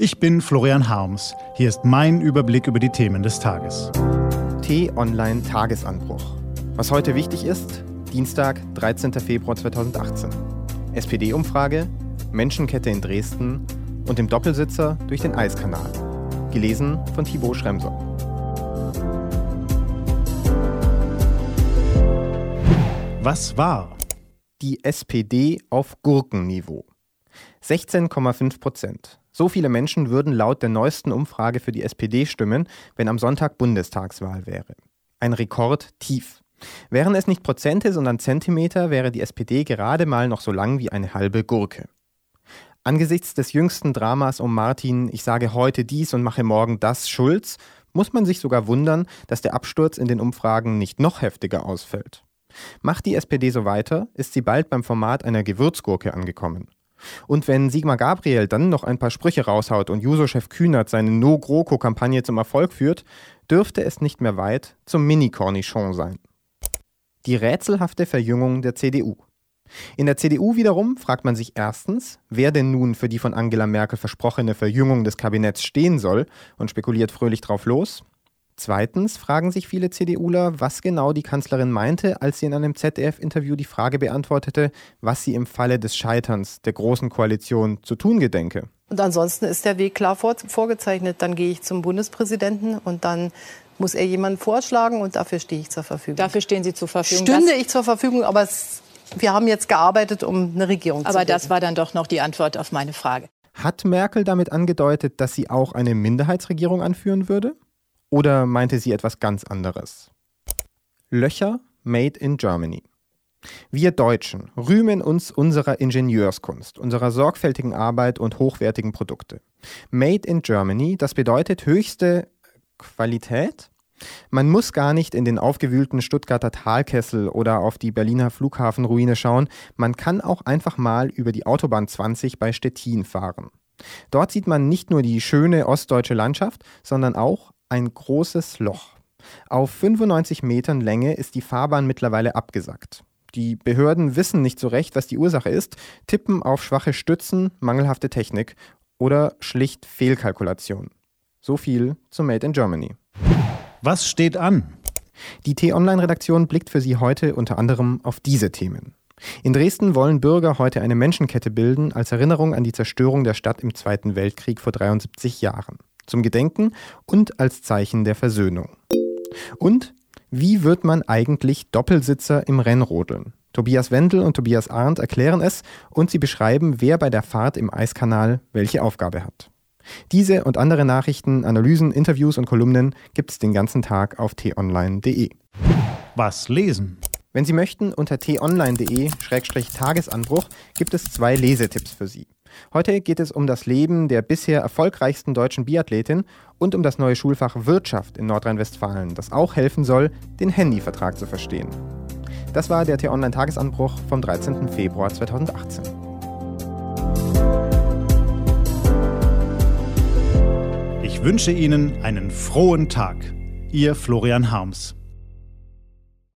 Ich bin Florian Harms. Hier ist mein Überblick über die Themen des Tages. T-Online Tagesanbruch. Was heute wichtig ist, Dienstag, 13. Februar 2018. SPD-Umfrage, Menschenkette in Dresden und im Doppelsitzer durch den Eiskanal. Gelesen von Thibaut Schremser. Was war? Die SPD auf Gurkenniveau. 16,5 Prozent. So viele Menschen würden laut der neuesten Umfrage für die SPD stimmen, wenn am Sonntag Bundestagswahl wäre. Ein Rekord tief. Wären es nicht Prozente, sondern Zentimeter, wäre die SPD gerade mal noch so lang wie eine halbe Gurke. Angesichts des jüngsten Dramas um Martin, ich sage heute dies und mache morgen das, Schulz, muss man sich sogar wundern, dass der Absturz in den Umfragen nicht noch heftiger ausfällt. Macht die SPD so weiter, ist sie bald beim Format einer Gewürzgurke angekommen. Und wenn Sigmar Gabriel dann noch ein paar Sprüche raushaut und Juso-Chef Kühnert seine No-GroKo-Kampagne zum Erfolg führt, dürfte es nicht mehr weit zum Mini-Cornichon sein. Die rätselhafte Verjüngung der CDU. In der CDU wiederum fragt man sich erstens, wer denn nun für die von Angela Merkel versprochene Verjüngung des Kabinetts stehen soll und spekuliert fröhlich drauf los. Zweitens fragen sich viele CDUler, was genau die Kanzlerin meinte, als sie in einem ZDF-Interview die Frage beantwortete, was sie im Falle des Scheiterns der Großen Koalition zu tun gedenke. Und ansonsten ist der Weg klar vor, vorgezeichnet. Dann gehe ich zum Bundespräsidenten und dann muss er jemanden vorschlagen und dafür stehe ich zur Verfügung. Dafür stehen Sie zur Verfügung. Stünde ich zur Verfügung, aber es, wir haben jetzt gearbeitet, um eine Regierung aber zu bilden. Aber das war dann doch noch die Antwort auf meine Frage. Hat Merkel damit angedeutet, dass sie auch eine Minderheitsregierung anführen würde? Oder meinte sie etwas ganz anderes? Löcher made in Germany. Wir Deutschen rühmen uns unserer Ingenieurskunst, unserer sorgfältigen Arbeit und hochwertigen Produkte. Made in Germany, das bedeutet höchste Qualität? Man muss gar nicht in den aufgewühlten Stuttgarter Talkessel oder auf die Berliner Flughafenruine schauen, man kann auch einfach mal über die Autobahn 20 bei Stettin fahren. Dort sieht man nicht nur die schöne ostdeutsche Landschaft, sondern auch ein großes Loch. Auf 95 Metern Länge ist die Fahrbahn mittlerweile abgesackt. Die Behörden wissen nicht so recht, was die Ursache ist, tippen auf schwache Stützen, mangelhafte Technik oder schlicht Fehlkalkulation. So viel zu Made in Germany. Was steht an? Die T-Online-Redaktion blickt für Sie heute unter anderem auf diese Themen. In Dresden wollen Bürger heute eine Menschenkette bilden als Erinnerung an die Zerstörung der Stadt im Zweiten Weltkrieg vor 73 Jahren zum Gedenken und als Zeichen der Versöhnung. Und wie wird man eigentlich Doppelsitzer im Rennrodeln? Tobias Wendel und Tobias Arndt erklären es und sie beschreiben, wer bei der Fahrt im Eiskanal welche Aufgabe hat. Diese und andere Nachrichten, Analysen, Interviews und Kolumnen gibt es den ganzen Tag auf t-online.de. Was lesen? Wenn Sie möchten, unter t-online.de-tagesanbruch gibt es zwei Lesetipps für Sie. Heute geht es um das Leben der bisher erfolgreichsten deutschen Biathletin und um das neue Schulfach Wirtschaft in Nordrhein-Westfalen, das auch helfen soll, den Handyvertrag zu verstehen. Das war der T-Online-Tagesanbruch vom 13. Februar 2018. Ich wünsche Ihnen einen frohen Tag. Ihr Florian Harms.